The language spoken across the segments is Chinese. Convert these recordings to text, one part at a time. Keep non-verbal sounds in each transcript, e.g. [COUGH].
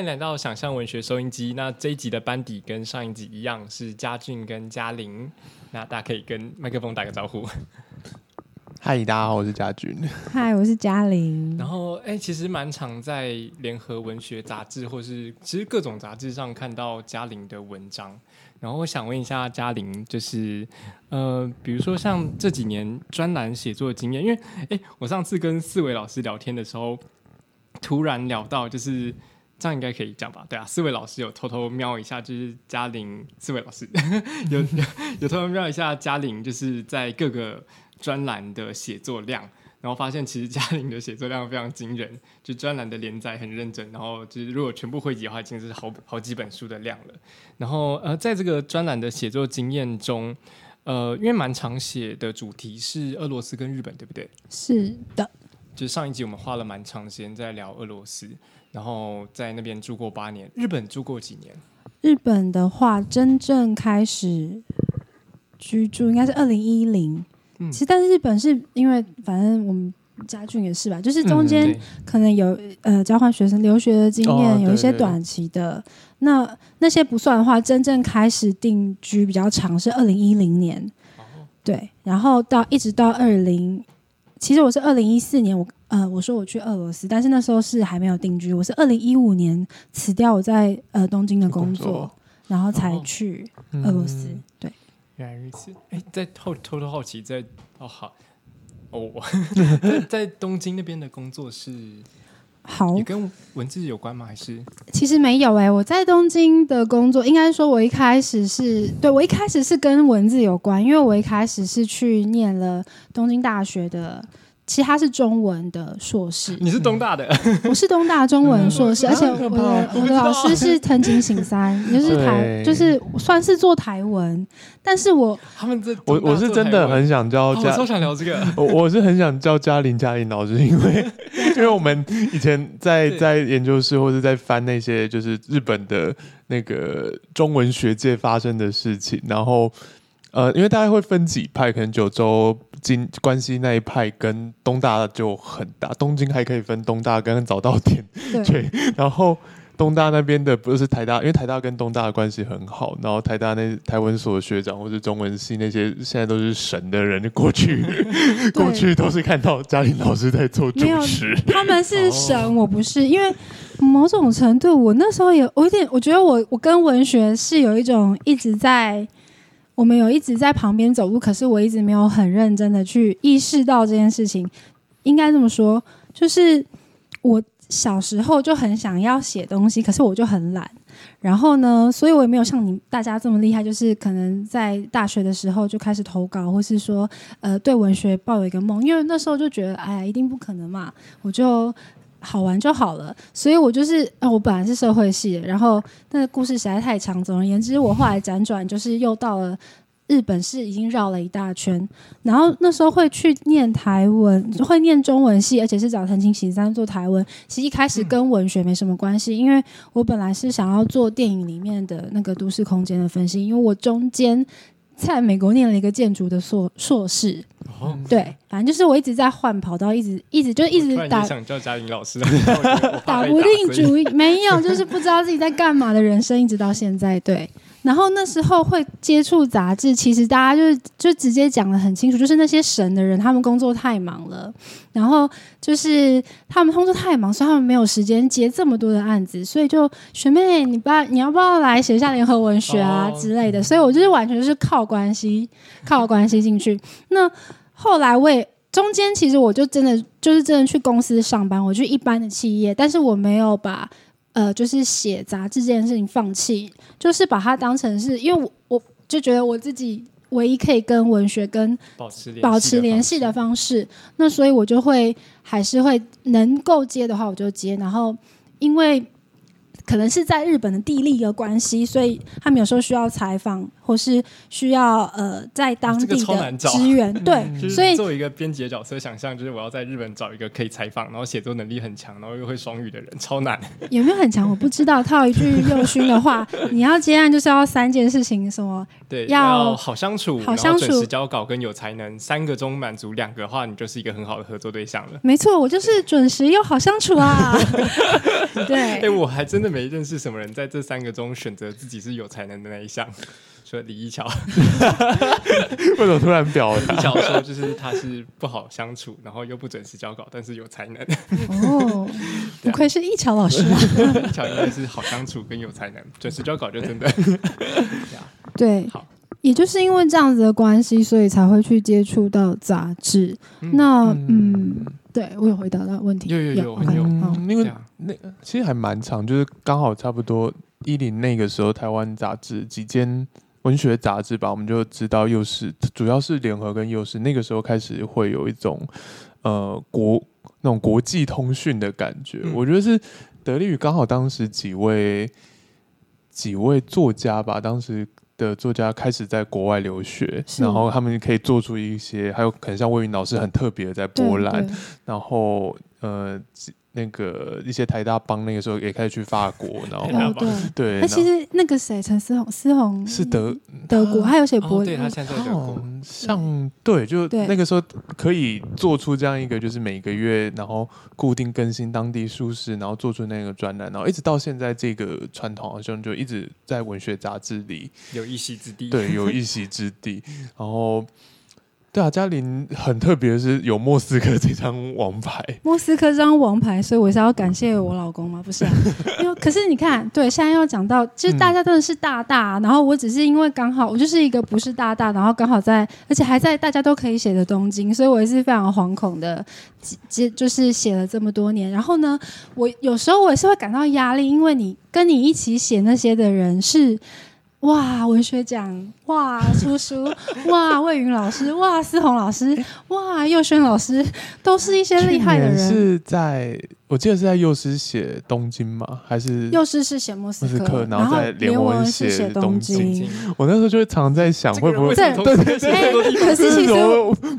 欢迎来到想象文学收音机。那这一集的班底跟上一集一样，是嘉俊跟嘉玲。那大家可以跟麦克风打个招呼。嗨，大家好，我是嘉俊。嗨，我是嘉玲。然后，哎，其实蛮常在联合文学杂志，或是其实各种杂志上看到嘉玲的文章。然后，我想问一下嘉玲，就是呃，比如说像这几年专栏写作的经验，因为哎，我上次跟四位老师聊天的时候，突然聊到，就是这样应该可以讲吧？对啊，四位老师有偷偷瞄一下，就是嘉玲，四位老师有有有偷偷瞄一下嘉玲，就是在各个。专栏的写作量，然后发现其实嘉玲的写作量非常惊人，就专栏的连载很认真，然后就是如果全部汇集的话，已经是好好几本书的量了。然后呃，在这个专栏的写作经验中，呃，因为蛮常写的主题是俄罗斯跟日本，对不对？是的。就上一集我们花了蛮长时间在聊俄罗斯，然后在那边住过八年，日本住过几年？日本的话，真正开始居住应该是二零一零。其实，但是日本是因为，反正我们家俊也是吧，就是中间可能有呃交换学生留学的经验，有一些短期的。那那些不算的话，真正开始定居比较长是二零一零年，哦对，然后到一直到二零，其实我是二零一四年，我呃我说我去俄罗斯，但是那时候是还没有定居，我是二零一五年辞掉我在呃东京的工作，然后才去俄罗斯，对。原来如此，哎，在偷偷偷好奇，在哦好。哦，我 [LAUGHS] 在东京那边的工作是好，也跟文字有关吗？还是其实没有哎，我在东京的工作，应该说，我一开始是对我一开始是跟文字有关，因为我一开始是去念了东京大学的。其实他是中文的硕士，[LAUGHS] 你是东大的，我是东大中文硕士，而且我的我的老师是藤井醒三，就是台就是算是做台文，但是我他们这我我是真的很想教，我超想聊这个，[LAUGHS] 我我是很想教嘉玲嘉玲老师，因为 [LAUGHS] 因为我们以前在在研究室或者在翻那些就是日本的那个中文学界发生的事情，然后。呃，因为大家会分几派，可能九州金关西那一派跟东大就很大，东京还可以分东大跟早稻田，[LAUGHS] 对。然后东大那边的不是台大，因为台大跟东大的关系很好，然后台大那台文所的学长或者中文系那些现在都是神的人，[LAUGHS] 过去过去都是看到嘉玲老师在做主持，他们是神，我不是，因为某种程度我那时候也我有点，我觉得我我跟文学是有一种一直在。我们有一直在旁边走路，可是我一直没有很认真的去意识到这件事情。应该这么说，就是我小时候就很想要写东西，可是我就很懒。然后呢，所以我也没有像你大家这么厉害，就是可能在大学的时候就开始投稿，或是说呃对文学抱有一个梦，因为那时候就觉得哎呀，一定不可能嘛，我就。好玩就好了，所以我就是，呃，我本来是社会系的，然后那个故事实在太长，总而言之，我后来辗转就是又到了日本，是已经绕了一大圈，然后那时候会去念台文，会念中文系，而且是找藤井喜三做台文。其实一开始跟文学没什么关系，因为我本来是想要做电影里面的那个都市空间的分析，因为我中间。在美国念了一个建筑的硕硕士，对，反正就是我一直在换跑道，一直一直就一直打。想叫嘉玲老师，[LAUGHS] 打不定主意，没有，就是不知道自己在干嘛的人生，一直到现在，对。然后那时候会接触杂志，其实大家就是就直接讲的很清楚，就是那些神的人，他们工作太忙了，然后就是他们工作太忙，所以他们没有时间接这么多的案子，所以就学妹，你不你要不要来写一下联合文学啊之类的？所以我就是完全是靠关系，[LAUGHS] 靠关系进去。那后来我也中间其实我就真的就是真的去公司上班，我去一般的企业，但是我没有把。呃，就是写杂志这件事情放弃，就是把它当成是因为我我就觉得我自己唯一可以跟文学跟保持保持联系的方式，那所以我就会还是会能够接的话我就接，然后因为。可能是在日本的地利的关系，所以他们有时候需要采访，或是需要呃在当地的支援。[LAUGHS] 对，所以作为一个编辑的角色，想象就是我要在日本找一个可以采访，然后写作能力很强，然后又会双语的人，超难。[LAUGHS] 有没有很强？我不知道。套一句右勋的话，[LAUGHS] 你要接案就是要三件事情，什么？对，要好相处，好相处，准时交稿跟有才能，三个中满足两个的话，你就是一个很好的合作对象了。没错，我就是准时又好相处啊。对哎、对，我还真的没认识什么人在这三个中选择自己是有才能的那一项。说李一桥，为什么突然表 [LAUGHS] 李一 [LAUGHS] 达？桥说就是他是不好相处，然后又不准时交稿，但是有才能。哦，[LAUGHS] 不愧是一桥老师一桥应该是好相处跟有才能，准时交稿就真的。对好，也就是因为这样子的关系，所以才会去接触到杂志。嗯那嗯，对我有回答到问题，有有有有因为那其实还蛮长，就是刚好差不多一零那个时候，台湾杂志几间文学杂志吧，我们就知道幼师主要是联合跟幼师，那个时候开始会有一种呃国那种国际通讯的感觉。嗯我觉得是得力于刚好当时几位几位作家吧，当时。的作家开始在国外留学，然后他们可以做出一些，还有可能像魏云老师很特别的在波兰，然后呃，那个一些台大帮那个时候也开始去法国，然后对。对，那其实那个谁，陈思宏，思宏是德德国，还有写哦柏林对他，现在在德国好，像对，就那个时候可以做出这样一个，就是每个月然后固定更新当地书市，然后做出那个专栏，然后一直到现在这个传统好像就一直在文学杂志里有一席之地。对有一席之地，然后。对啊，嘉玲很特别的是有莫斯科这张王牌，莫斯科这张王牌，所以我是要感谢我老公吗？不是啊，[LAUGHS] 因为可是你看，对，现在要讲到，就是大家真的是大大，然后我只是因为刚好我就是一个不是大大，然后刚好在，而且还在大家都可以写的东京，所以我也是非常惶恐的，接就是写了这么多年，然后呢，我有时候我也是会感到压力，因为你跟你一起写那些的人是。哇，文学奖，哇，叔叔，哇，魏云老师，哇，思宏老师，哇，佑轩老师，都是一些厉害的人。是在我记得是在幼师写东京吗？还是幼师是写莫斯科，斯科然然后在连联文是写东京。京我那时候就会常在想，会不会对可是其实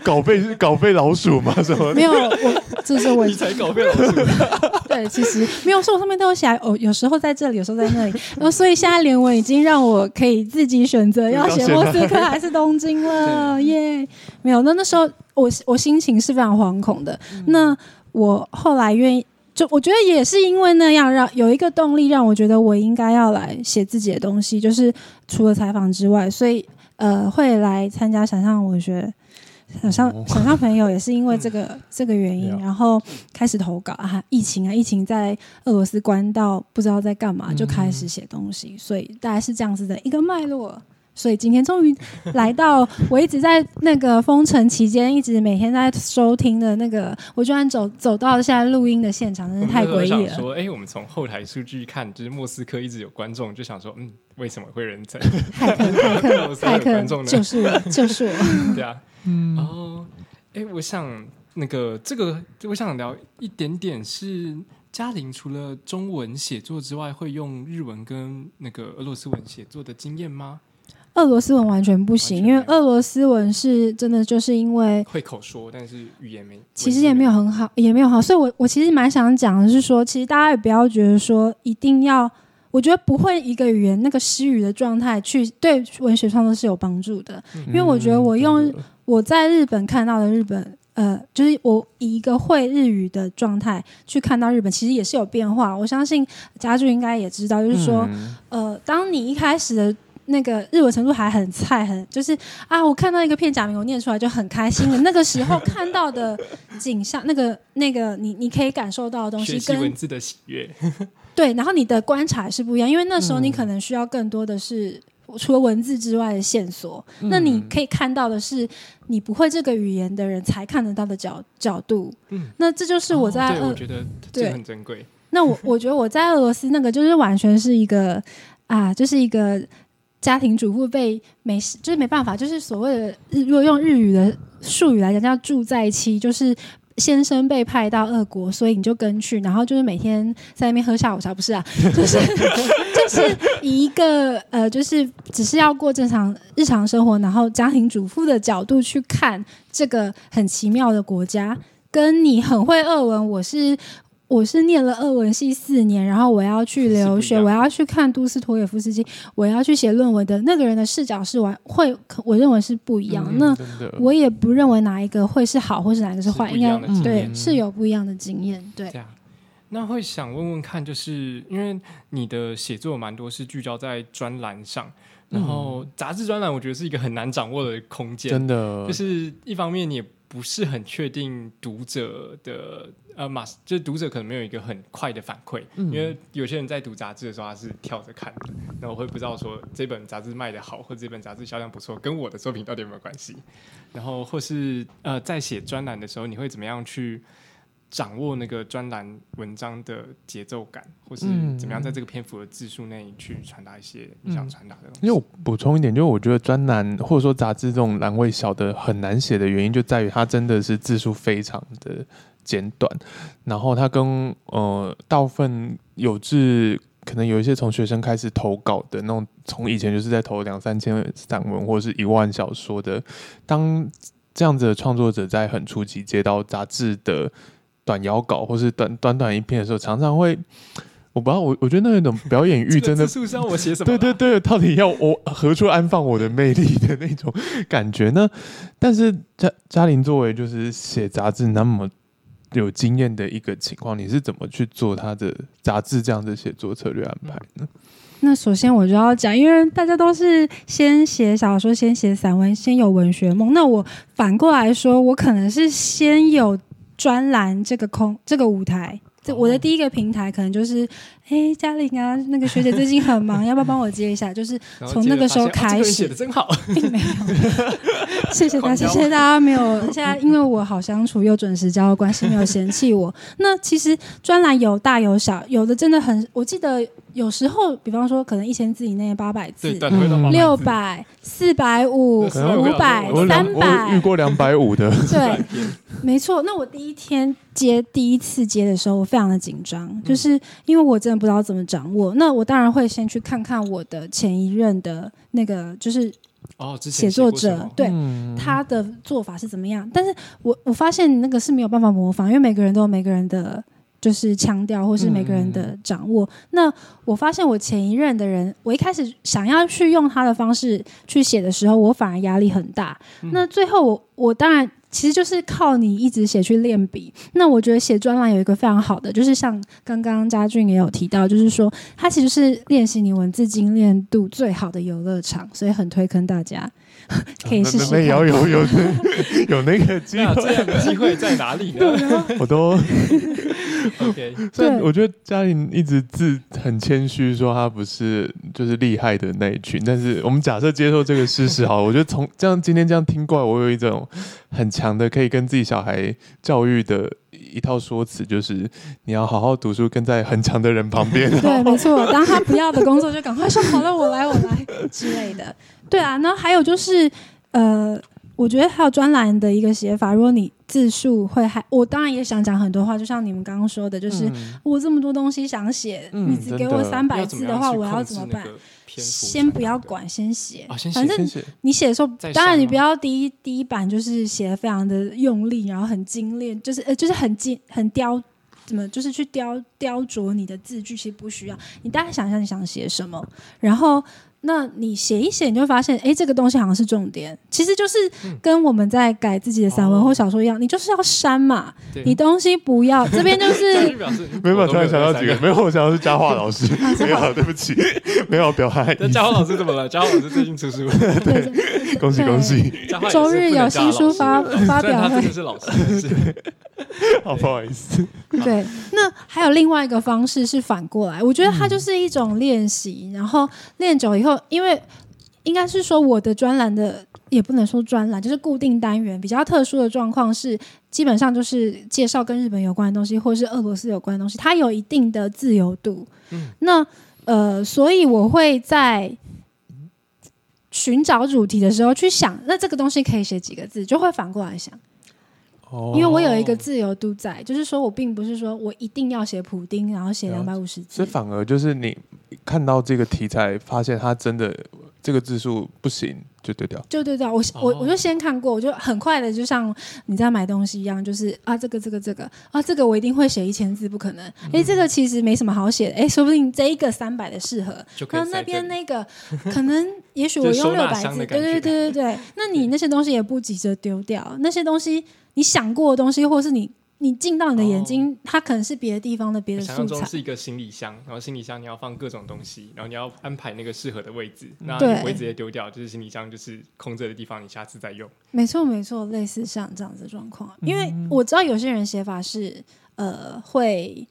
稿费稿费老鼠吗？什么没有，我这是我 [LAUGHS] 你才稿费老鼠。[LAUGHS] 对，其实没有，是我上面都有写，哦，有时候在这里，有时候在那里，然后所以现在连文已经让我可以自己选择要写莫斯科还是东京了，[LAUGHS] 耶！没有，那那时候我我心情是非常惶恐的。那我后来愿意，就我觉得也是因为那样，让有一个动力让我觉得我应该要来写自己的东西，就是除了采访之外，所以呃会来参加想象文学。想象哦想象朋友也是因为这个、这个原因，然后开始投稿啊，疫情啊，疫情在俄罗斯关到不知道在干嘛，就开始写东西，所以大概是这样子的一个脉络。所以今天终于来到我一直在那个封城期间，一直每天在收听的那个，我居然走走到现在录音的现场，真是太诡异了。说，哎、我们从后台数据看，就是莫斯科一直有观众，就想说，嗯，为什么会人在？太客，太客，俄罗斯还骇客有观众，呢就是我，就是我。对啊，嗯哦，哎、我想那个这个，我想聊一点点是嘉玲除了中文写作之外，会用日文跟那个俄罗斯文写作的经验吗？俄罗斯文完全不行，因为俄罗斯文是真的就是因为会口说，但是语言没，其实也没有很好，也没有好，所以我我其实蛮想讲的是说，其实大家也不要觉得说一定要，我觉得不会一个语言那个失语的状态去对文学创作是有帮助的。因为我觉得我用我在日本看到的日本，呃，就是我以一个会日语的状态去看到日本，其实也是有变化。我相信家具应该也知道，就是说，嗯呃，当你一开始的那个日文程度还很菜，很就是啊，我看到一个片假名，我念出来就很开心的。那个时候看到的景象，那个那个你你可以感受到的东西学习文字的喜悦，[LAUGHS] 对，然后你的观察是不一样，因为那时候你嗯可能需要更多的是。除了文字之外的线索，那你嗯可以看到的是你不会这个语言的人才看得到的角角度。嗯那这就是我在我觉得这很珍贵。那我我觉得我在俄罗斯那个就是完全是一个啊，就是一个家庭主妇被没事，就是没办法，就是所谓的，如果用日语的术语来讲，叫住在期，就是。先生被派到俄国，所以你就跟去，然后就是每天在那边喝下午茶，不是啊，[LAUGHS] 就是就是一个呃，就是只是要过正常日常生活，然后家庭主妇的角度去看这个很奇妙的国家，跟你很会俄文，我是我是念了俄文系四年，然后我要去留学，我要去看杜斯托也夫斯基，我要去写论文的那个人的视角是完会，我认为是不一样。嗯那我也不认为哪一个会是好，或是哪一个是坏，应该样的经对验是有不一样的经验。对。这，样，那会想问问看，就是因为你的写作蛮多是聚焦在专栏上，然后杂志专栏我觉得是一个很难掌握的空间，真的。就是一方面你也不是很确定读者的呃马，就是读者可能没有一个很快的反馈，因为有些人在读杂志的时候他是跳着看的，那我会不知道说这本杂志卖的好，或者这本杂志销量不错，跟我的作品到底有没有关系，然后或是呃在写专栏的时候，你会怎么样去？掌握那个专栏文章的节奏感，或是怎么样在这个篇幅的字数内去传达一些你想传达的东西。因为我补充一点，就是我觉得专栏或者说杂志这种栏位小的很难写的原因，就在于它真的是字数非常的简短，然后它跟呃大部分有志可能有一些从学生开始投稿的那种，从以前就是在投两三千散文或者是一万小说的，当这样子的创作者在很初期接到杂志的。短摇稿或是短短短一篇的时候，常常会，我不知道，我我觉得那种表演欲真的，我写什么？对对对，到底要我何处安放我的魅力的那种 [LAUGHS] 感觉呢？但是嘉嘉玲作为就是写杂志那么有经验的一个情况，你是怎么去做他的杂志这样的写作策略安排呢？那首先我就要讲，因为大家都是先写小说，先写散文，先有文学梦。那我反过来说，我可能是先有。专栏这个空这个舞台，这我的第一个平台可能就是，哎，嘉玲啊，那个学姐最近很忙，[LAUGHS] 要不要帮我接一下？就是从那个时候开始，写的真好，并没有，谢谢大家，谢谢大家没有现在因为我好相处又准时交关系，没有嫌弃我。那其实专栏有大有小，有的真的很，我记得有时候，比方说可能一千字以内，八百字，六百、四百五、五百、三百，遇过两百五的，对。没错，那我第一天接第一次接的时候，我非常的紧张，就是因为我真的不知道怎么掌握。那我当然会先去看看我的前一任的那个，就是哦，写作者对他的做法是怎么样。但是我我发现那个是没有办法模仿，因为每个人都有每个人的就是腔调，或是每个人的掌握。那我发现我前一任的人，我一开始想要去用他的方式去写的时候，我反而压力很大。那最后我我当然。其实就是靠你一直写去练笔。那我觉得写专栏有一个非常好的，就是像刚刚嘉俊也有提到，就是说它其实是练习你文字精炼度最好的游乐场，所以很推坑大家 [LAUGHS] 可以试试。有有有 [LAUGHS] 有那个机会，这样的机会在哪里呢？[LAUGHS] 我都。OK，[LAUGHS] 所以我觉得嘉玲一直自很谦虚，说她不是就是厉害的那一群。但是我们假设接受这个事实，好，我觉得从这样今天这样听过来，我有一种很强的可以跟自己小孩教育的一套说辞，就是你要好好读书，跟在很强的人旁边。对，[LAUGHS] 没错。当他不要的工作，就赶快说好了，我来，我来之类的。对啊，那还有就是呃。我觉得还有专栏的一个写法，如果你字数会还，我当然也想讲很多话，就像你们刚刚说的，就是我这么多东西想写，你只给我三百字的话，我要怎么办？先不要管，先写，反正你写的时候，当然你不要第一第一版就是写的非常的用力，然后很精炼，就是呃就是很精很雕，怎么就是去雕雕琢你的字句，其实不需要，你大概想一下你想写什么，然后。那你写一写，你就发现，哎，这个东西好像是重点。其实就是跟我们在改自己的散文或小说一样，你就是要删嘛。你东西不要，[LAUGHS] 这边就是。[LAUGHS] 没有，突然想到几个，没有，我想到是佳话老师。没有，对不起，没有表害。那佳话老师怎么了？佳话老师最近出书，对，恭喜恭喜。周日有新书发发表会。是老师。[LAUGHS] 好，不好意思。对，那还有另外一个方式是反过来，我觉得它就是一种练习，然后练久以后，因为应该是说我的专栏的也不能说专栏，就是固定单元比较特殊的状况是，基本上就是介绍跟日本有关的东西，或是俄罗斯有关的东西，它有一定的自由度。嗯，那呃，所以我会在寻找主题的时候去想，那这个东西可以写几个字，就会反过来想。因为我有一个自由度在，就是说我并不是说我一定要写普丁，然后写两百五十字，所以反而就是你看到这个题材，发现它真的这个字数不行，就丢掉，就丢掉。我我我就先看过，我就很快的，就像你在买东西一样，就是啊，这个这个这个啊，这个我一定会写一千字，不可能。哎，这个其实没什么好写的，哎，说不定这一个三百的适合，那那边那个 [LAUGHS] 可能也许我用六百字，对对对对对。那你那些东西也不急着丢掉，那些东西。你想过的东西，或是你你进到你的眼睛，它可能是别的地方的别的想素材。象中是一个行李箱，然后行李箱你要放各种东西，然后你要安排那个适合的位置，那对你不会直接丢掉，就是行李箱就是空着的地方，你下次再用。没错，没错，类似像这样子的状况。因为嗯我知道有些人写法是呃会。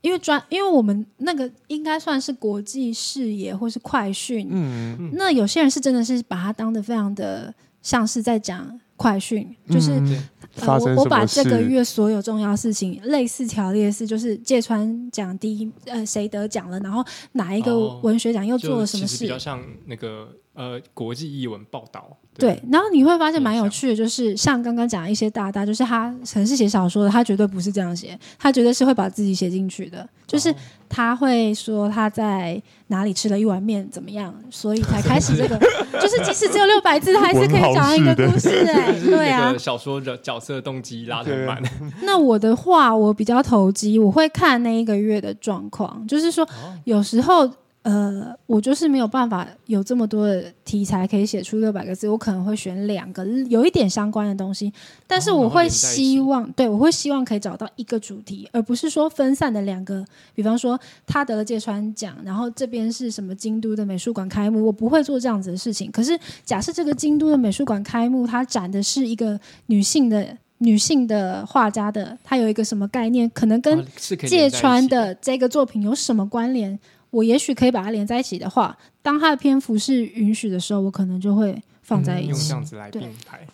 因为专，因为我们那个应该算是国际视野或是快讯，嗯，那有些人是真的是把它当的非常的像是在讲快讯，就是、嗯呃我我把这个月所有重要事情类似条列式，就是芥川奖第一呃谁得奖了，然后哪一个哦文学奖又做了什么事哦比较，像那个呃国际译文报道。对，然后你会发现蛮有趣的，就是像刚刚讲的一些大大，就是他可能是写小说的，他绝对不是这样写，他绝对是会把自己写进去的，就是哦。他会说他在哪里吃了一碗面怎么样，所以才开始这个，[LAUGHS] 就是即使只有六百字，他还是可以讲一个故事哎、就是对。[LAUGHS] 啊，小说的角色动机拉得很满。那我的话，我比较投机，我会看那一个月的状况，就是说哦。有时候。呃，我就是没有办法有这么多的题材可以写出六百个字，我可能会选两个有一点相关的东西，但是哦我会希望，对我会希望可以找到一个主题，而不是说分散的两个。比方说他得了芥川奖，然后这边是什么京都的美术馆开幕，我不会做这样子的事情。可是假设这个京都的美术馆开幕，它展的是一个女性的女性的画家的，她有一个什么概念，可能跟芥川的这个作品有什么关联？我也许可以把它连在一起的话，当它的篇幅是允许的时候，我可能就会放在一起。用这样子来对并排。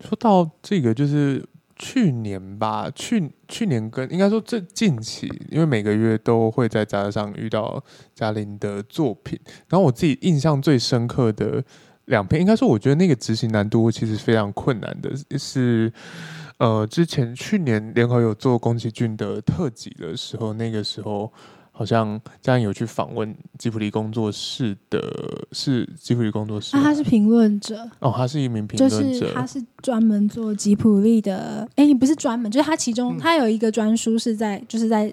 说到这个，就是去年吧，去去年跟应该说这近期，因为每个月都会在杂志上遇到嘉玲的作品，然后我自己印象最深刻的两篇，应该说我觉得那个执行难度其实非常困难的，是呃之前去年联合有做宫崎骏的特辑的时候，那个时候。好像这样有去访问吉普力工作室的，是吉普力工作室那、吗他是评论者，哦，他是一名评论者，是他是专门做吉普力的。哎，你不是专门，就是他其中、嗯。他有一个专书是在就是在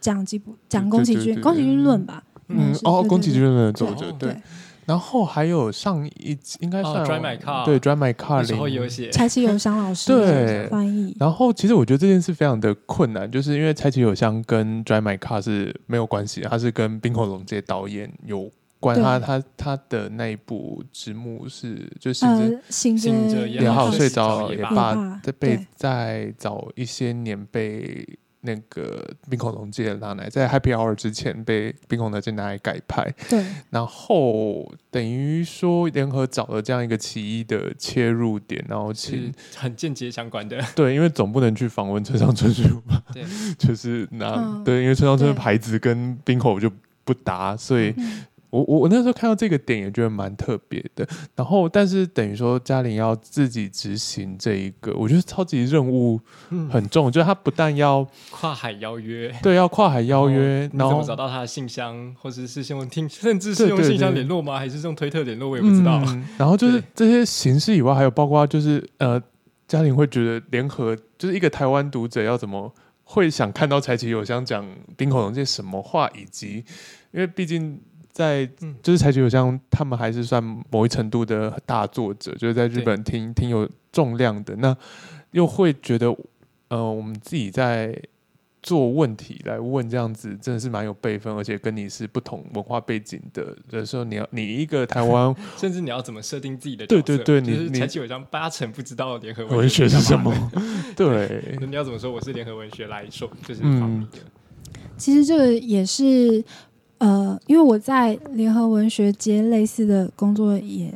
讲吉普讲宫崎骏，宫崎骏论吧。嗯。哦，宫崎骏的作者对，然后还有上一集应该哦算 Drive My Car 对 Drive My Car 时候也有零。写，柴崎友香老师对翻译。然后其实我觉得这件事非常的困难，就是因为柴崎友香跟 Drive My Car 是没有关系的，他是跟冰火龙介导演有关。对他他他的那一部直木是就醒着呃，醒醒着着也也好，睡着也罢，在被在早一些年被那个冰口龙介拿来，在 Happy Hour 之前被冰口龙介拿来改拍，对。然后等于说联合找了这样一个奇异的切入点，然后请是很间接相关的。[LAUGHS] 对，因为总不能去访问村上春树嘛，[LAUGHS] 对，[LAUGHS] 就是拿、嗯。对，因为村上春树牌子跟冰口就不搭，所以嗯我我我那时候看到这个点也觉得蛮特别的，然后但是等于说嘉玲要自己执行这一个，我觉得超级任务嗯很重，就是他不但 [LAUGHS] 要跨海邀约。对要跨海邀约，然后找到他的信箱，或者是用听，甚至是用信箱对联络吗？还是用推特联络？我也不知道。嗯然后就是对这些形式以外，还有包括就是呃，嘉玲会觉得联合就是一个台湾读者要怎么会想看到柴崎友香讲冰口龙介什么话，以及因为毕竟。在嗯就是柴崎友香，他们还是算某一程度的大作者，就是在日本挺挺有重量的。那又会觉得，呃，我们自己在做问题来问这样子，真的是蛮有辈分，而且跟你是不同文化背景的的时候，你要你一个台湾 [LAUGHS] 甚至你要怎么设定自己的对对对你你就是柴崎有张八成不知道联合文学是什么？？[LAUGHS] [LAUGHS] 对那，你要怎么说？我是联合文学来说，就是嗯放你的。其实这个也是呃，因为我在联合文学街类似的工作也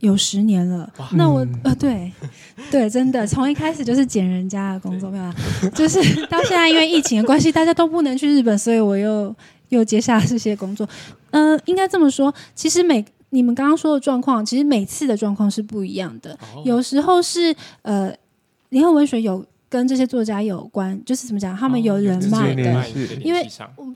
有十年了。那我嗯呃，对对，真的从一开始就是捡人家的工作，没有啦，就是 [LAUGHS] 到现在因为疫情的关系，大家都不能去日本，所以我又又接下了这些工作。呃，应该这么说，其实每你们刚刚说的状况，其实每次的状况是不一样的。哦有时候是呃，联合文学有跟这些作家有关，就是怎么讲，他们有人脉的。哦有联系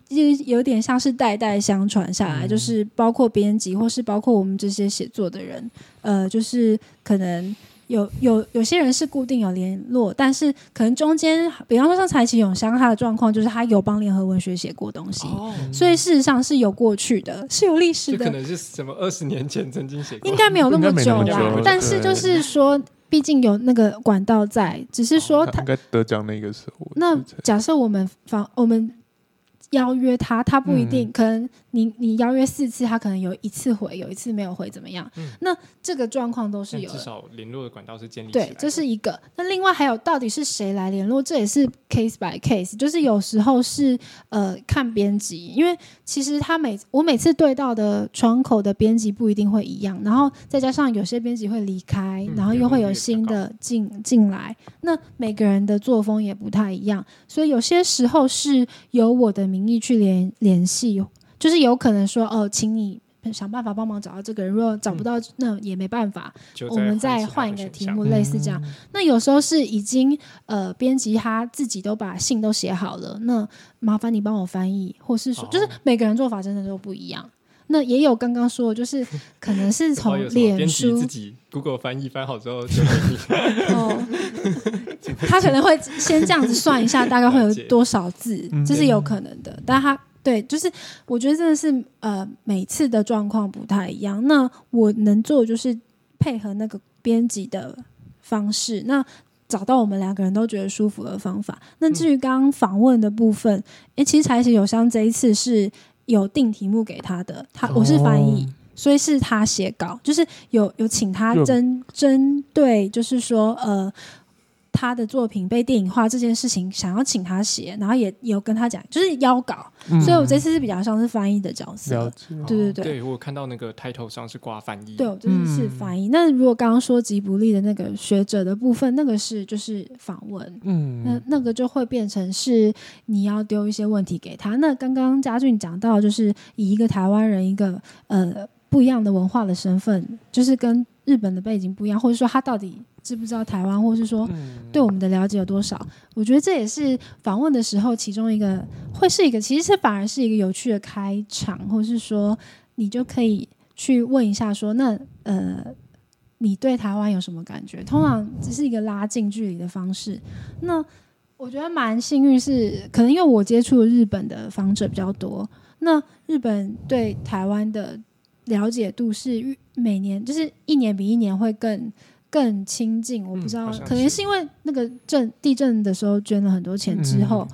因为就有点像是代代相传下来，嗯就是包括编辑或是包括我们这些写作的人，呃，就是可能有有有些人是固定有联络，但是可能中间，比方说像柴崎永香，他的状况就是他有帮联合文学写过东西，哦，所以事实上是有过去的，是有历史的可，能是什么二十年前曾经写过，应该没有那么久。但是就是说，毕竟有那个管道在，只是说他他应该得奖那个时候。那假设我们访我们邀约他，他不一定、嗯可能你你邀约四次，他可能有一次回，有一次没有回，怎么样？嗯那这个状况都是有。至少联络的管道是建立起来对的，这是一个。那另外还有，到底是谁来联络？这也是 case by case，就是有时候是呃看编辑，因为其实他每我每次对到的窗口的编辑不一定会一样，然后再加上有些编辑会离开，嗯然后又会有新的进进来，那每个人的作风也不太一样，所以有些时候是由我的名义去联联系，就是有可能说哦，请你。想办法帮忙找到这个人，如果找不到，那也没办法。我们再再换一个题目，类似这样。那有时候是已经呃，编辑他自己都把信都写好了，那麻烦你帮我翻译，或是说，哦就是每个人做法真的都不一样。那也有刚刚说的，就是 [LAUGHS] 可能是从脸书自己 Google 翻译翻好之后就给你，哦，他可能会先这样子算一下，大概会有多少字，嗯这是有可能的。但他对，就是我觉得真的是呃，每次的状况不太一样。那我能做的就是配合那个编辑的方式，那找到我们两个人都觉得舒服的方法。那至于刚刚访问的部分，诶，其实柴喜友香这一次是有定题目给他的，他我是翻译。哦所以是他写稿，就是有有请他针针对，就是说呃。他的作品被电影化这件事情，想要请他写，然后也有跟他讲，就是邀稿，嗯。所以我这次是比较像是翻译的角色。对对对。对我有看到那个 title 上是挂翻译，对，我这次是翻译。那如果刚刚说吉卜力的那个学者的部分，那个是就是访问，那嗯，那个就会变成是你要丢一些问题给他。那刚刚嘉俊讲到，就是以一个台湾人一个呃不一样的文化的身份，就是跟日本的背景不一样，或者说他到底知不知道台湾，或是说对我们的了解有多少？我觉得这也是访问的时候其中一个会是一个，其实这反而是一个有趣的开场，或是说你就可以去问一下说，那呃。你对台湾有什么感觉？通常只是一个拉近距离的方式。那我觉得蛮幸运是，可能因为我接触日本的访者比较多，那日本对台湾的了解度是越每年就是一年比一年会更更亲近。我不知道，可能是是因为那个震地震的时候捐了很多钱之后，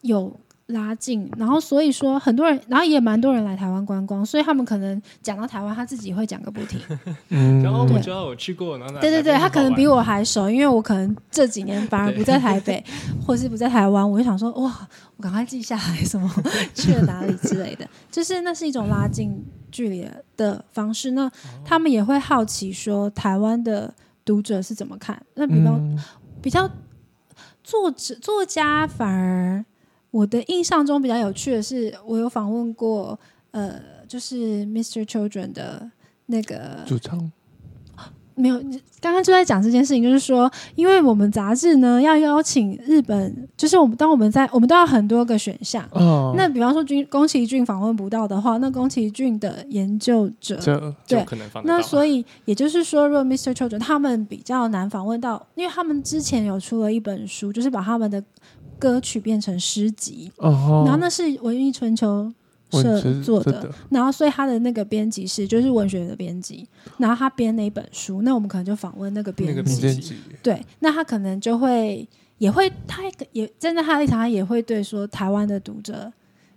有拉近，然后所以说很多人，然后也蛮多人来台湾观光，所以他们可能讲到台湾，他自己会讲个不停。[LAUGHS] 嗯然后我对知道我去过，然后对对对，他可能比我还熟，因为我可能这几年反而不在台北，或是不在台湾，我就想说，哇，我赶快记下来什么 [LAUGHS] 去了哪里之类的，就是那是一种拉近距离的方式。那他们也会好奇说，台湾的读者是怎么看？那比方、嗯比较作者作家反而我的印象中比较有趣的是，我有访问过呃，就是 Mr. Children 的那个主唱没有，刚刚就在讲这件事情，就是说，因为我们杂志呢要邀请日本，就是我们当我们在我们都要很多个选项。哦，那比方说君宫崎骏访问不到的话，那宫崎骏的研究者，对可能放得到那所以也就是说，如果 Mr. Children 他们比较难访问到，因为他们之前有出了一本书，就是把他们的歌曲变成诗集，哦，然后那是文艺春秋社做的，然后所以他的那个编辑是就是文学的编辑，然后他编那一本书，那我们可能就访问那个编那个辑，对，那他可能就会也会，他也站在他的立场，他也会对说台湾的读者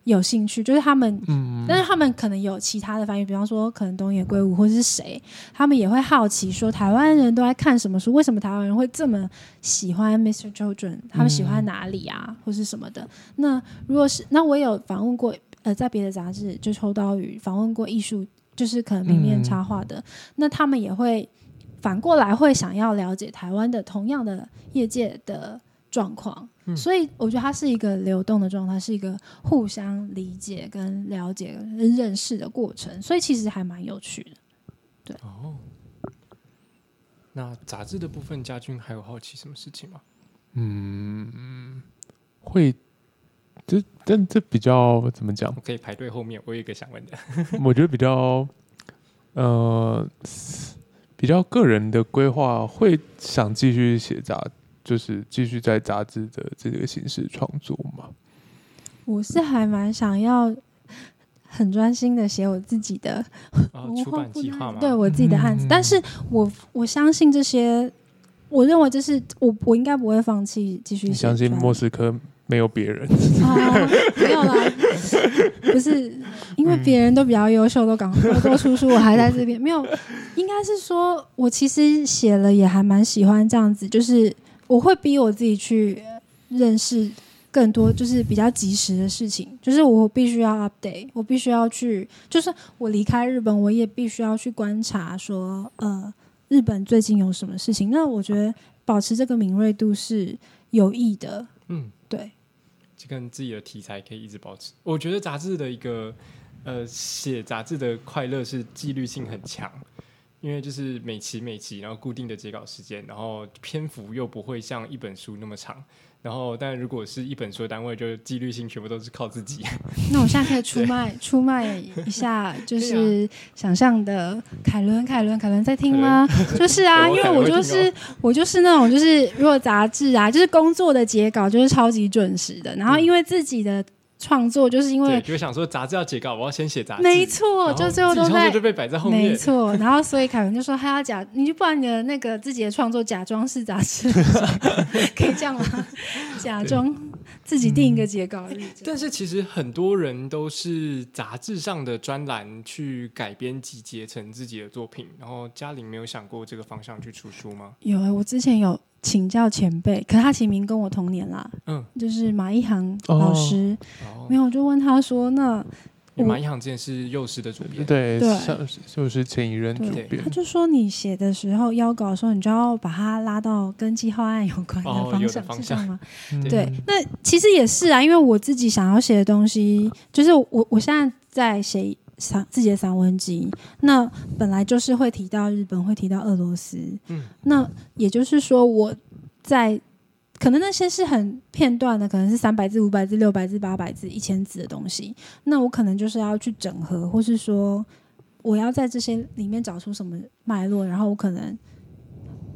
有兴趣，就是他们，嗯，但是他们可能有其他的翻译，比方说可能东野圭吾或者是谁，他们也会好奇说台湾人都在看什么书，为什么台湾人会这么喜欢 Mr. Children，他们喜欢哪里啊，或是什么的。那如果是，那我有访问过，呃，在别的杂志就抽刀与访问过艺术，就是可能平面插画的，那他们也会反过来会想要了解台湾的同样的业界的状况，所以我觉得它是一个流动的状态，是一个互相理解、跟了解、跟认识的过程，所以其实还蛮有趣的。对哦。那杂志的部分，家俊还有好奇什么事情吗？嗯，会，这但这比较怎么讲？我可以排队后面，我有一个想问的。[LAUGHS] 我觉得比较，呃，比较个人的规划，会想继续写杂，就是继续在杂志的这个形式创作嘛。我是还蛮想要很专心的写我自己的 [LAUGHS] 出化部的版计划吗？对我自己的案子，嗯但是我我相信这些我认为这是我我应该不会放弃继续相信莫斯科没有别人？啊，没有啦，[LAUGHS] 不是因为别人都比较优秀，都赶快多出书，我还在这边没有。应该是说我其实写了也还蛮喜欢这样子，就是我会逼我自己去认识更多，就是比较及时的事情，就是我必须要 update，我必须要去，就是我离开日本，我也必须要去观察说，呃，日本最近有什么事情。那我觉得保持这个敏锐度是有益的，嗯，对。就跟自己的题材可以一直保持。我觉得杂志的一个呃写杂志的快乐是纪律性很强，因为就是每期每期，然后固定的截稿时间，然后篇幅又不会像一本书那么长。然后，但如果是一本书的单位，就纪律性全部都是靠自己。[LAUGHS] 那我现在可以出卖出卖一下，[LAUGHS] 就是想象的凯伦，凯伦，凯伦在听吗？[LAUGHS] 就是啊，因为我就是我就是那种就是如果杂志啊，就是工作的截稿就是超级准时的，然后因为自己的。创作就是因为就会想说杂志要截稿，我要先写杂志。没错，就最后都在就被摆在后面。没错，然后所以凯文就说他要假，你就不然你的那个自己的创作假装是杂志，[LAUGHS] 可以这样吗？[LAUGHS] 假装自己定一个截稿日。但是其实很多人都是杂志上的专栏去改编集结成自己的作品，然后嘉玲没有想过这个方向去出书吗？有啊，我之前有。请教前辈，可他其名跟我同年啦，嗯，就是马一航老师，没有，我就问他说：“那马一航之前是幼师的主编，对，就是前一任主编。”他就说：“你写的时候邀稿的时候，你就要把它拉到跟计划案有关的方向，是这样吗？”对，那其实也是啊，因为我自己想要写的东西，就是我我现在在写。散自己的散文集，那本来就是会提到日本，会提到俄罗斯。嗯，那也就是说，我在可能那些是很片段的，可能是三百字、五百字、六百字、八百字、一千字的东西。那我可能就是要去整合，或是说我要在这些里面找出什么脉络，然后我可能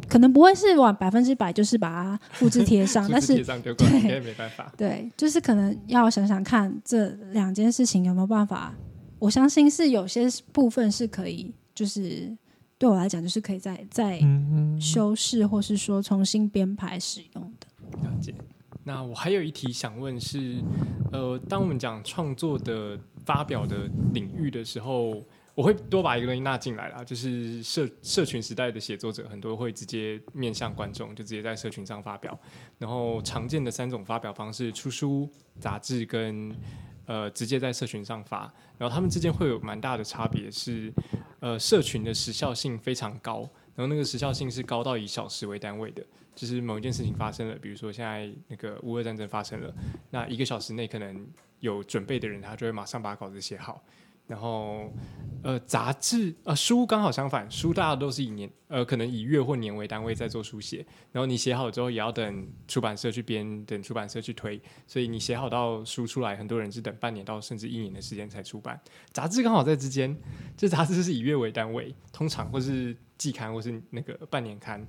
可能不会是往百分之百就是把它复制贴上，[LAUGHS] 但是对，没办法，对，就是可能要想想看这两件事情有没有办法。我相信是有些部分是可以，就是对我来讲，就是可以再再修饰，或是说重新编排使用的。了解。那我还有一题想问是，呃，当我们讲创作的发表的领域的时候，我会多把一个东西纳进来啦，就是社社群时代的写作者很多会直接面向观众，就直接在社群上发表。然后常见的三种发表方式：出书、杂志跟。呃，直接在社群上发，然后他们之间会有蛮大的差别，是呃，社群的时效性非常高，然后那个时效性是高到以小时为单位的，就是某一件事情发生了，比如说现在那个乌俄战争发生了，那一个小时内可能有准备的人，他就会马上把稿子写好。然后，呃，杂志呃书刚好相反，书大家都是以年呃可能以月或年为单位在做书写，然后你写好之后也要等出版社去编，等出版社去推，所以你写好到书出来，很多人是等半年到甚至一年的时间才出版。杂志刚好在之间，这杂志是以月为单位，通常或是季刊或是那个半年刊。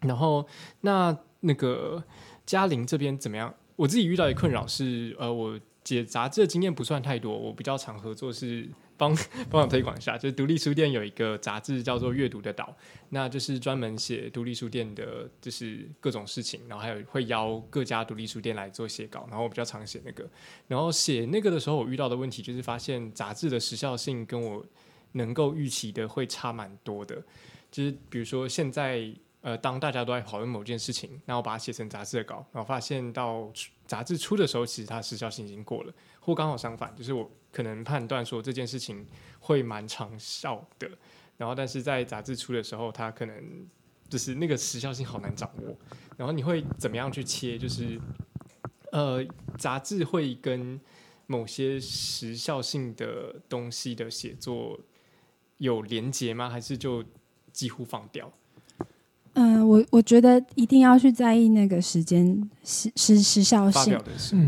然后那那个嘉玲这边怎么样？我自己遇到的困扰是，呃，我。写杂志的经验不算太多，我比较常合作是帮帮我推广一下，就是独立书店有一个杂志叫做《阅读的岛》，那就是专门写独立书店的，就是各种事情，然后还有会邀各家独立书店来做写稿，然后我比较常写那个，然后写那个的时候，我遇到的问题就是发现杂志的时效性跟我能够预期的会差蛮多的，就是比如说现在。呃，当大家都在讨论某件事情，然后把它写成杂志的稿，然后发现到杂志出的时候，其实它时效性已经过了，或刚好相反，就是我可能判断说这件事情会蛮长效的，然后但是在杂志出的时候，它可能就是那个时效性好难掌握，然后你会怎么样去切？就是呃，杂志会跟某些时效性的东西的写作有连结吗？还是就几乎放掉？嗯，我我觉得一定要去在意那个时间时时时效性，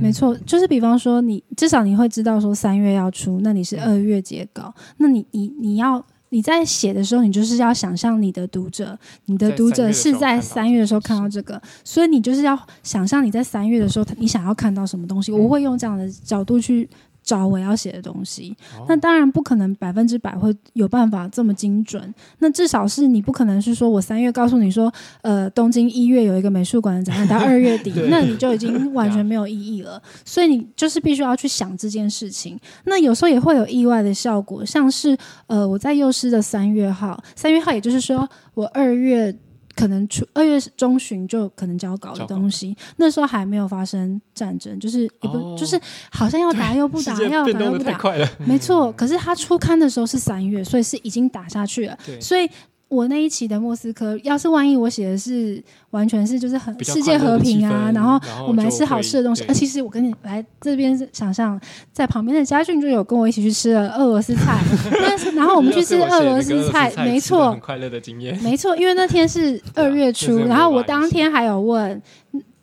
没错，就是比方说你至少你会知道说三月要出，那你是二月截稿，那你你你要你在写的时候，你就是要想象你的读者，你的读者是在三月的时候看到这个，所以你就是要想象你在三月的时候，你想要看到什么东西，我会用这样的角度去。找我要写的东西。哦那当然不可能百分之百会有办法这么精准，那至少是你不可能是说我三月告诉你说，呃，东京一月有一个美术馆的展览，到二月底，[LAUGHS] 那你就已经 [LAUGHS] 完全没有意义了。所以你就是必须要去想这件事情。那有时候也会有意外的效果，像是呃，我在幼师的三月号，三月号也就是说我二月。可能初二月中旬就可能交稿的东西，那时候还没有发生战争，就是也不、哦。就是好像要打又不打，要打又不打，没错，可是他初刊的时候是三月，所以是已经打下去了。所以我那一期的莫斯科，要是万一我写的是完全是就是很世界和平啊，然后我们来吃好吃的东西。对呃，其实我跟你来这边想象，在旁边的家俊就有跟我一起去吃了俄罗斯菜，[LAUGHS] 但是然后我们去吃 [LAUGHS] 俄罗斯菜，没错很，快乐的经验。没错，因为那天是 [LAUGHS] 二月初，然后我当天还有问，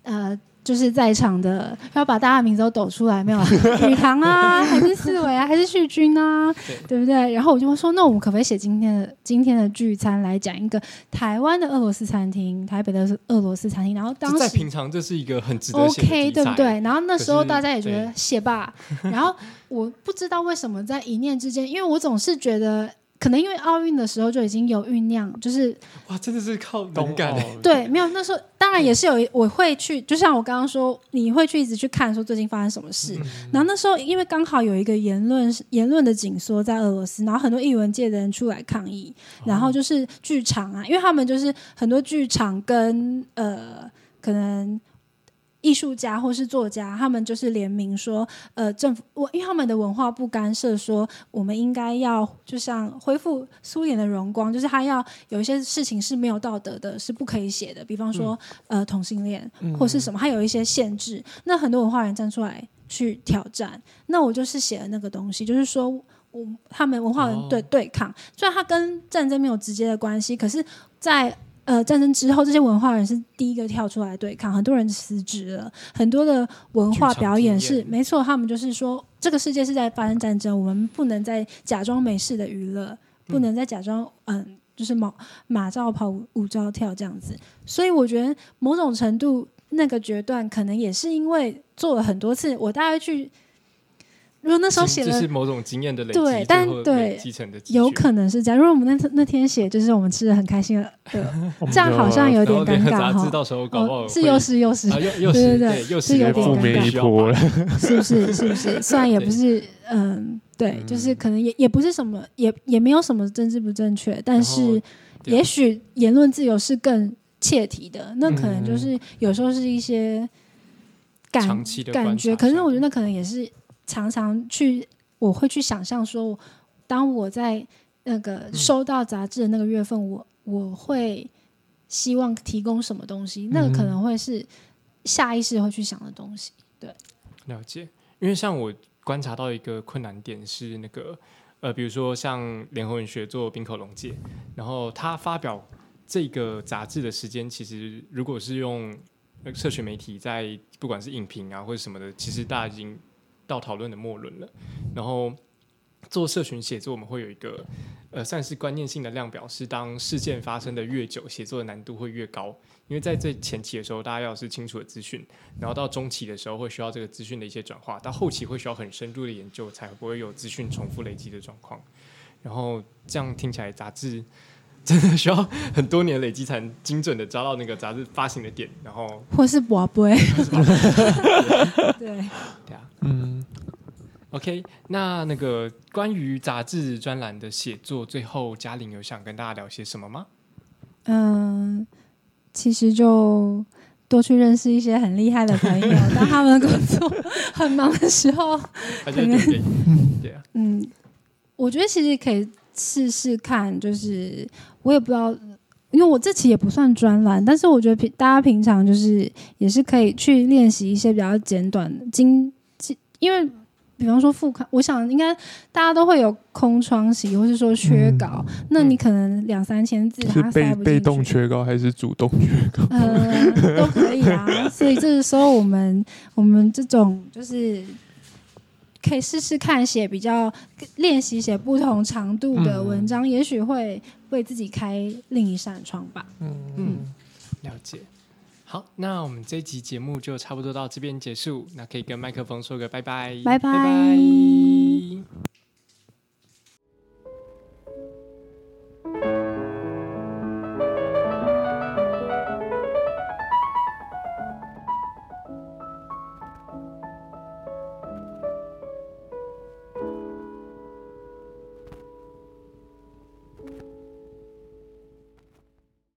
呃。就是在场的，要把大家的名字都抖出来，没有啊？[LAUGHS] 雨堂啊，还是四维啊，还是旭君啊，对对不对？然后我就说，那我们可不可以写今天的今天的聚餐来讲一个台湾的俄罗斯餐厅，台北的俄罗斯餐厅？然后当时在平常这是一个很值得 OK，对不对？？然后那时候大家也觉得对写吧，然后我不知道为什么在一念之间，因为我总是觉得。可能因为奥运的时候就已经有酝酿，就是哇，真的是靠冬灵感欸。对，没有那时候当然也是有，我会去，就像我刚刚说，你会去一直去看说最近发生什么事。然后那时候因为刚好有一个言论言论的紧缩在俄罗斯，然后很多艺文界的人出来抗议，然后就是剧场啊，因为他们就是很多剧场跟呃可能。艺术家或是作家，他们就是联名说，呃，政府我因为他们的文化不干涉，说我们应该要就像恢复苏联的荣光，就是他要有一些事情是没有道德的，是不可以写的，比方说、呃同性恋或是什么，还有一些限制。那很多文化人站出来去挑战，那我就是写了那个东西，就是说我他们文化人对、哦。对抗，虽然它跟战争没有直接的关系，可是在呃，战争之后，这些文化人是第一个跳出来对抗，很多人辞职了，很多的文化表演是没错，他们就是说，这个世界是在发生战争，我们不能再假装没事的娱乐，不能再假装嗯，就是马马照跑，舞舞照跳这样子。所以我觉得某种程度，那个决断可能也是因为做了很多次，我大概去，如果那时候写了这是某种经验的累积，对但对有可能是这样。如果我们那那天写，就是我们吃的很开心的，的 [LAUGHS] 我们这样好像有点尴尬哈。到时候搞不好哦，是又是又是，啊，又又对是对对又是有点负面一波了。是不是？是不是？[LAUGHS] 虽然也不是，嗯，对，就是可能也也不是什么，也也没有什么政治不正确，但是也许言论自由是更切题的。那可能就是有时候是一些感感觉，可是我觉得那可能也是常常去，我会去想象说，当我在那个收到杂志的那个月份，我我会希望提供什么东西，那个可能会是下意识会去想的东西。对。了解，因为像我观察到一个困难点是那个呃，比如说像联合文学做冰口龙介，然后他发表这个杂志的时间，其实如果是用呃社群媒体在不管是影评啊或者什么的，其实大家已经到讨论的末轮了。然后做社群写作，我们会有一个呃算是观念性的量表，是当事件发生的越久，写作的难度会越高。因为在最前期的时候，大家要是清楚的资讯，然后到中期的时候会需要这个资讯的一些转化，到后期会需要很深入的研究，才不会有资讯重复累积的状况。然后这样听起来，杂志真的需要很多年累积，才能精准的抓到那个杂志发行的点。然后，或是宝贝，[LAUGHS] 对，对啊。嗯，，OK，那那个关于杂志专栏的写作，最后嘉玲有想跟大家聊些什么吗？嗯，其实就多去认识一些很厉害的朋友，当他们工作很忙的时候，[LAUGHS] 可能对啊，嗯，我觉得其实可以试试看，就是我也不知道，因为我这期也不算专栏，但是我觉得平大家平常就是也是可以去练习一些比较简短的精，精因为。比方说副刊，我想应该大家都会有空窗期，或是说缺稿，那你可能两三千字，是被它塞不进被动缺稿还是主动缺稿？呃，都可以啊。所以这个时候，我们我们这种就是可以试试看写比较练习写不同长度的文章，也许会为自己开另一扇窗吧。嗯嗯，了解。好，那我们这一集节目就差不多到这边结束，那可以跟麦克风说个拜拜，拜拜